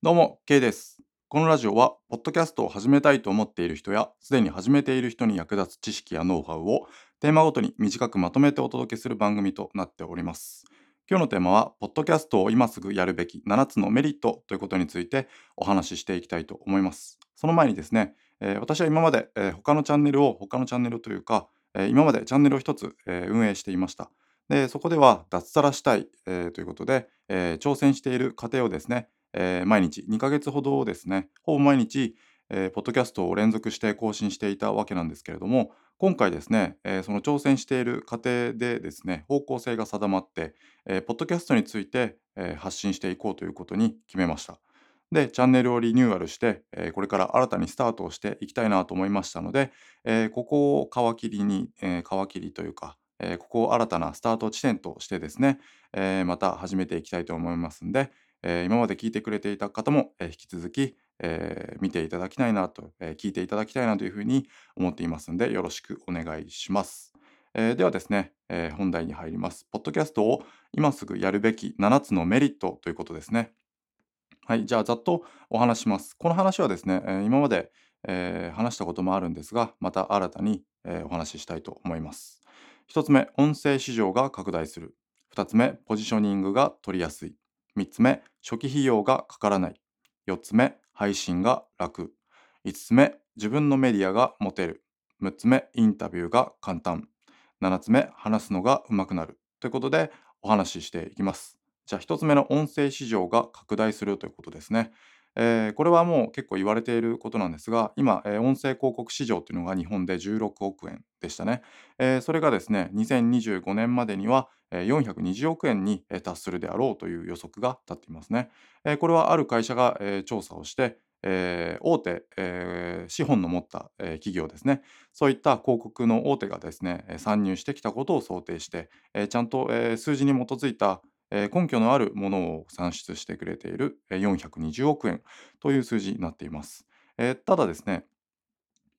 どうも、K です。このラジオは、ポッドキャストを始めたいと思っている人や、すでに始めている人に役立つ知識やノウハウを、テーマごとに短くまとめてお届けする番組となっております。今日のテーマは、ポッドキャストを今すぐやるべき7つのメリットということについてお話ししていきたいと思います。その前にですね、えー私は今まで、えー他のチャンネルを、他のチャンネルというか、えー今までチャンネルを一つ、えー運営していました。で、そこでは脱サラしたい、えーということで、えー挑戦している過程をですね、えー毎日2ヶ月ほどですね、ほぼ毎日、えーポッドキャストを連続して更新していたわけなんですけれども、今回ですね、えーその挑戦している過程でですね、方向性が定まって、えーポッドキャストについて、えー発信していこうということに決めました。で、チャンネルをリニューアルして、えーこれから新たにスタートをしていきたいなと思いましたので、えーここを皮切りに、えー皮切りというか、えーここを新たなスタート地点としてですね、えーまた始めていきたいと思いますんで、えー今まで聞いてくれていた方も、え引き続き、えー見ていただきたいなと、え聞いていただきたいなというふうに思っていますんで、よろしくお願いします。えーではですね、え本題に入ります。ポッドキャストを今すぐやるべき7つのメリットということですね。はい、じゃあざっとお話します。この話はですね、え今まで、え話したこともあるんですが、また新たに、えお話ししたいと思います。1つ目、音声市場が拡大する。2つ目、ポジショニングが取りやすい。3つ目、初期費用がかからない。4つ目、配信が楽。5つ目、自分のメディアが持てる。6つ目、インタビューが簡単。7つ目、話すのが上手くなる。ということでお話ししていきます。じゃあ1つ目の音声市場が拡大するということですね。えーこれはもう結構言われていることなんですが、今、えー音声広告市場というのが日本で16億円でしたね。えーそれがですね、2025年までには、えー420億円にえ達するであろうという予測が立っていますね。えーこれはある会社が、えー調査をして、えー大手、えー資本の持った、えー企業ですね、そういった広告の大手がですね、え参入してきたことを想定して、えーちゃんと、えー数字に基づいた、根拠のあるものを算出してくれている、420億円という数字になっています。えただですね、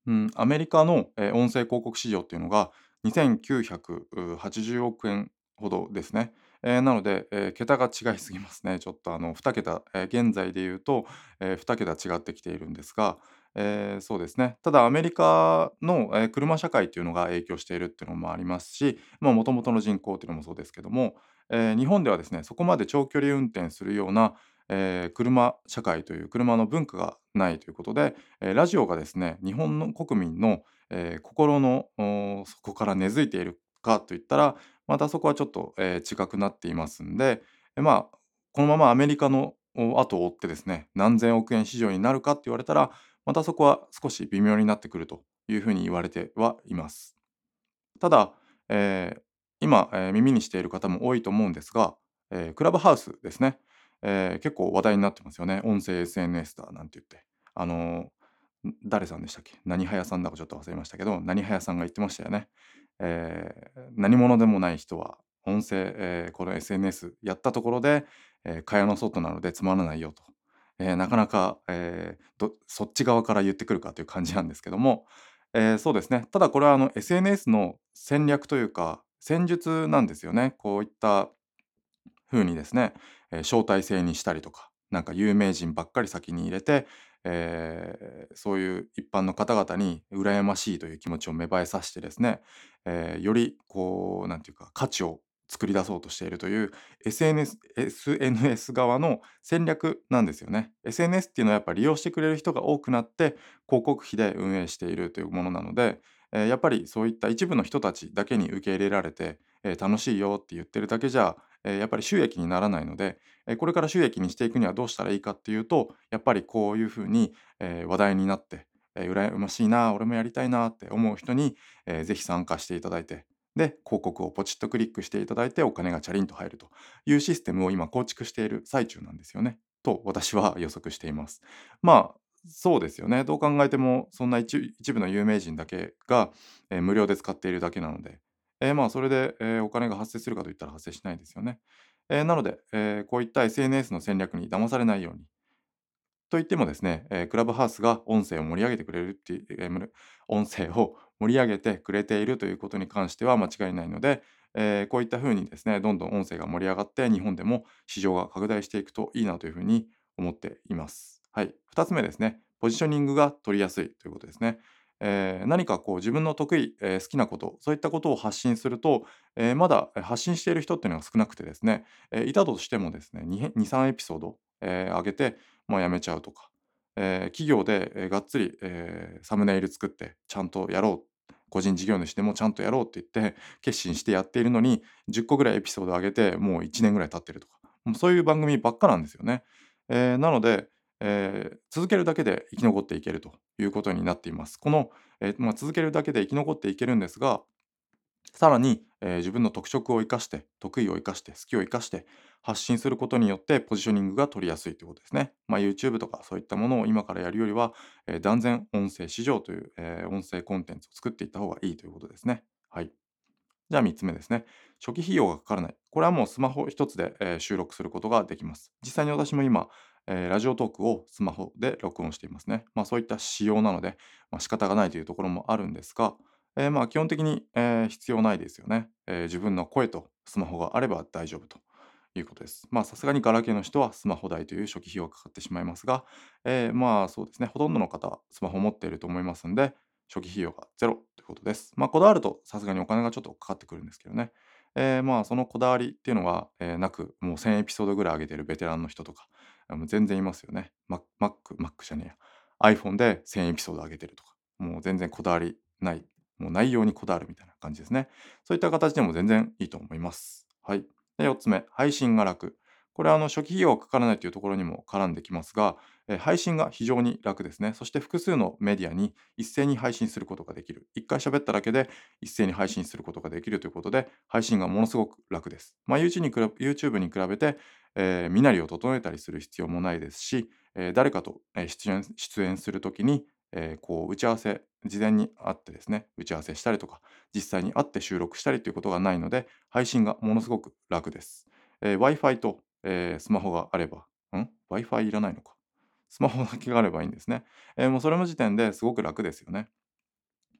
うん、アメリカの、音声広告市場っていうのが2980億円ほどですね。えーなので、えー桁が違いすぎますね。ちょっとあの2桁、えー現在で言うと、え2桁違ってきているんですが、えそうですね。ただアメリカの、え車社会っていうのが影響しているっていうのもありますし、もともとの人口っていうのもそうですけども、えー日本ではですね、そこまで長距離運転するような、えー車社会という車の文化がないということで、えーラジオがですね、日本の国民の、えー心のお底から根付いているかといったら、またそこはちょっと、えー違くなっていますんで、えまあ、このままアメリカの後を追ってですね、何千億円市場になるかって言われたら、またそこは少し微妙になってくるというふうに言われてはいます。ただ、えー今、えー耳にしている方も多いと思うんですが、えークラブハウスですね、えー結構話題になってますよね。音声 SNS だなんて言って。あのー誰さんでしたっけ？何はやさんだかちょっと忘れましたけど、何はやさんが言ってましたよね。えー何者でもない人は音声、えーこの SNS やったところで、えー蚊帳の外なのでつまらないよと。えーなかなか、えーどそっち側から言ってくるかという感じなんですけども、えーそうですね。ただこれはあの SNS の戦略というか戦術なんですよね。こういった風にですね、えー招待制にしたりとか、なんか有名人ばっかり先に入れて、えーそういう一般の方々に羨ましいという気持ちを芽生えさせてですね、えーよりこうなんていうか価値を作り出そうとしているという SNS, SNS 側の戦略なんですよね。SNS っていうのはやっぱり利用してくれる人が多くなって広告費で運営しているというものなので、えーやっぱりそういった一部の人たちだけに受け入れられて、えー楽しいよって言ってるだけじゃ、えーやっぱり収益にならないので、えーこれから収益にしていくにはどうしたらいいかっていうとやっぱりこういうふうに、えー話題になって、えー羨ましいな俺もやりたいなって思う人に、えーぜひ参加していただいてで広告をポチッとクリックしていただいてお金がチャリンと入るというシステムを今構築している最中なんですよね。と私は予測しています。まあそうですよね。どう考えてもそんな一一部の有名人だけが、えー無料で使っているだけなので、えーまあそれで、えーお金が発生するかといったら発生しないですよね。えーなので、えーこういった SNS の戦略に騙されないように。といってもですね、えークラブハウスが音声を盛り上げてくれるっていう、えーむ音声を盛り上げてくれているということに関しては間違いないので、えーこういったふうにですね、どんどん音声が盛り上がって日本でも市場が拡大していくといいなというふうに思っています。はい。2つ目ですね。ポジショニングが取りやすいということですね。えー、何かこう自分の得意、えー、好きなこと、そういったことを発信すると、えー、まだ発信している人っていうのが少なくてですね、えいたとしてもですね、2、3エピソード、え上げて、まあ、やめちゃうとか、え企業で、えがっつり、えサムネイル作ってちゃんとやろう。個人事業主でもちゃんとやろうって言って決心してやっているのに10個ぐらいエピソード上げてもう1年ぐらい経ってるとかもうそういう番組ばっかなんですよね。えなのでえー、続けるだけで生き残っていけるということになっています。この、えー、まあ、続けるだけで生き残っていけるんですが、さらに、えー、自分の特色を生かして、得意を生かして、好きを生かして発信することによってポジショニングが取りやすいということですね。まあ、YouTube とかそういったものを今からやるよりは、えー、断然音声市場という、えー、音声コンテンツを作っていった方がいいということですね。はい。じゃあ3つ目ですね。初期費用がかからない。これはもうスマホ1つで、え収録することができます。実際に私も今、えー、ラジオトークをスマホで録音していますね。まあそういった仕様なので、まあ、仕方がないというところもあるんですが、えー、まあ基本的に、えー、必要ないですよね、え自分の声とスマホがあれば大丈夫ということです。まあさすがにガラケーの人はスマホ代という初期費用がかかってしまいますが、えまあそうですね、ほとんどの方はスマホを持っていると思いますんで、初期費用がゼロということです。まあこだわるとさすがにお金がちょっとかかってくるんですけどね。えー、まあそのこだわりっていうのが、えー、なくもう1000エピソードぐらい上げてるベテランの人とかもう全然いますよね。Mac、Mac Mac じゃねえや。iPhone で1000エピソード上げてるとか、もう全然こだわりない、もう内容にこだわるみたいな感じですね。そういった形でも全然いいと思います。はい。で4つ目、配信が楽。これはあの初期費用がかからないというところにも絡んできますが、え配信が非常に楽ですね。そして複数のメディアに一斉に配信することができる。一回喋っただけで一斉に配信することができるということで、配信がものすごく楽です。まあ、YouTube に比べて、えー、身なりを整えたりする必要もないですし、えー、誰かと出演出演するときに、えー、こう打ち合わせ、事前に会ってですね、打ち合わせしたりとか、実際に会って収録したりということがないので、配信がものすごく楽です。えー、Wi-Fi と、えー、スマホがあれば、ん ?Wi-Fi いらないのか。スマホだけがあればいいんですね。えー、もうそれの時点ですごく楽ですよね。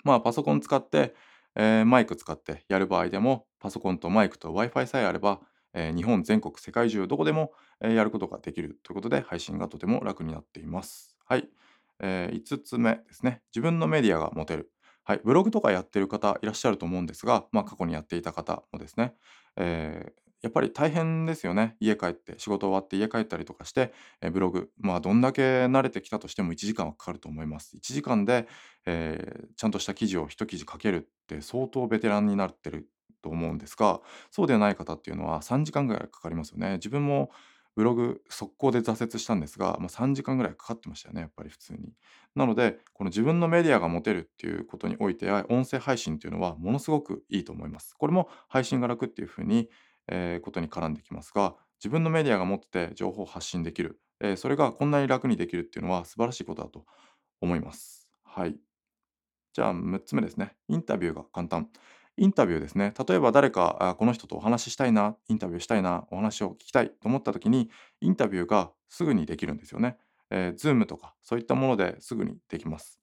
まあ、パソコン使って、えー、マイク使ってやる場合でも、パソコンとマイクと Wi-Fi さえあれば、えー、日本全国、世界中どこでも、えー、やることができるということで、配信がとても楽になっています。はい。えー、5つ目ですね。自分のメディアが持てる。はい。ブログとかやってる方いらっしゃると思うんですが、まあ過去にやっていた方もですね、えー、やっぱり大変ですよね。家帰って、仕事終わって家帰ったりとかして、えブログ、まあどんだけ慣れてきたとしても1時間はかかると思います。1時間で、えー、ちゃんとした記事を1記事書けるって相当ベテランになってると思うんですが、そうではない方っていうのは3時間ぐらいかかりますよね。自分もブログ速攻で挫折したんですが、まあ、3時間ぐらいかかってましたよね、やっぱり普通に。なので、この自分のメディアが持てるっていうことにおいて、音声配信っていうのはものすごくいいと思います。これも配信が楽っていうふうに、えー、ことに絡んできますが、自分のメディアが持ってて情報を発信できる、えー、それがこんなに楽にできるっていうのは素晴らしいことだと思います。はい。じゃあ6つ目ですね。インタビューが簡単。インタビューですね。例えば誰か、あこの人とお話ししたいな、インタビューしたいな、お話を聞きたいと思った時に、インタビューがすぐにできるんですよね。えー、Zoom とかそういったものですぐにできます。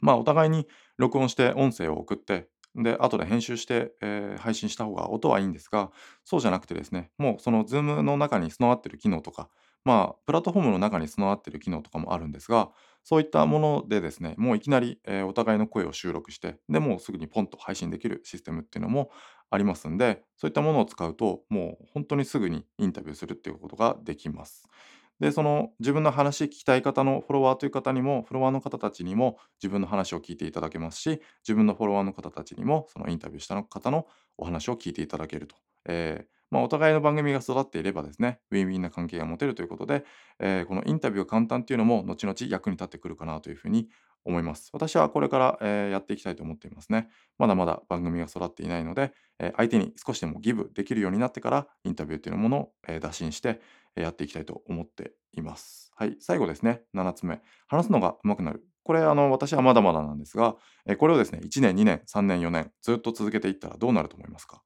まあお互いに録音して音声を送って、で、後で編集して、えー、配信した方が音はいいんですが、そうじゃなくてですね、もうその Zoom の中に備わってる機能とか、まあ、プラットフォームの中に備わっている機能とかもあるんですが、そういったものでですね、もういきなり、えー、お互いの声を収録して、で、もうすぐにポンと配信できるシステムっていうのもありますんで、そういったものを使うと、もう本当にすぐにインタビューするっていうことができます。で、その自分の話聞きたい方のフォロワーという方にも、フォロワーの方たちにも自分の話を聞いていただけますし、自分のフォロワーの方たちにも、そのインタビューした方のお話を聞いていただけると。えーまあ、お互いの番組が育っていればですね、ウィンウィンな関係が持てるということで、えー、このインタビューが簡単っていうのも、後々役に立ってくるかなというふうに思います。私はこれから、えー、やっていきたいと思っていますね。まだまだ番組が育っていないので、えー、相手に少しでもギブできるようになってから、インタビューっていうものを、えー、打診して、えやっていきたいと思っています。はい、最後ですね、7つ目。話すのが上手くなる。これ、あの、私はまだまだなんですが、えこれをですね、1年、2年、3年、4年、ずっと続けていったらどうなると思いますか？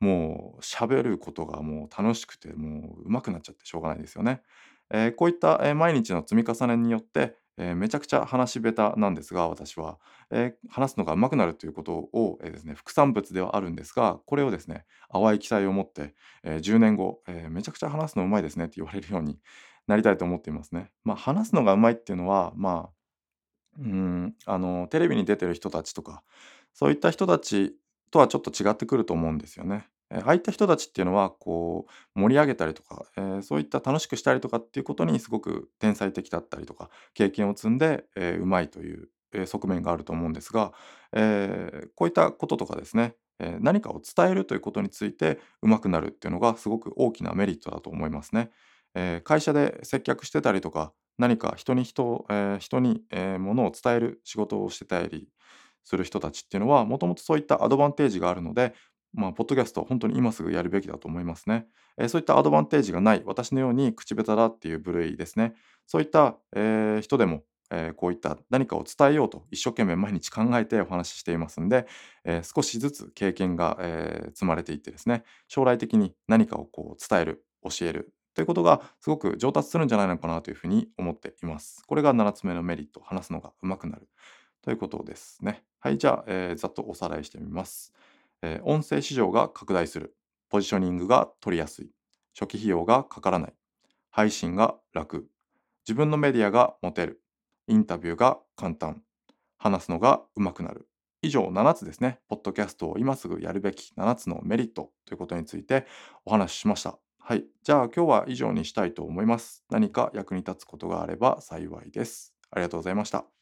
もう喋ることがもう楽しくて、もう上手くなっちゃってしょうがないですよね。えー、こういった、えー、毎日の積み重ねによって、えー、めちゃくちゃ話し下手なんですが、私は、え話すのが上手くなるということを、えですね、副産物ではあるんですが、これをですね、淡い期待を持って、え10年後、えめちゃくちゃ話すの上手いですねって言われるようになりたいと思っていますね。まあ、話すのが上手いっていうのは、まあ、うん、あの、テレビに出てる人たちとか、そういった人たちとはちょっと違ってくると思うんですよね。え、ああいった人たちっていうのは、こう、盛り上げたりとか、えーそういった楽しくしたりとかっていうことにすごく天才的だったりとか、経験を積んで、えー上手いという、え側面があると思うんですが、えーこういったこととかですね、え何かを伝えるということについて上手くなるっていうのがすごく大きなメリットだと思いますね。え会社で接客してたりとか、何か人に人、え人に、えー、ものを伝える仕事をしてたりする人たちっていうのは、もともとそういったアドバンテージがあるので、まあ、ポッドキャスト、本当に今すぐやるべきだと思いますね。えーそういったアドバンテージがない、私のように口下手だっていう部類ですね。そういった、えー人でも、えーこういった何かを伝えようと一生懸命毎日考えてお話ししていますんで、えー少しずつ経験が、えー積まれていってですね、将来的に何かをこう伝える、教えるということがすごく上達するんじゃないのかなというふうに思っています。これが7つ目のメリット、話すのが上手くなるということですね。はい、じゃあ、えーざっとおさらいしてみます。えー音声市場が拡大する。ポジショニングが取りやすい。初期費用がかからない。配信が楽。自分のメディアが持てる。インタビューが簡単。話すのが上手くなる。以上7つですね。ポッドキャストを今すぐやるべき7つのメリットということについてお話ししました。はい。じゃあ今日は以上にしたいと思います。何か役に立つことがあれば幸いです。ありがとうございました。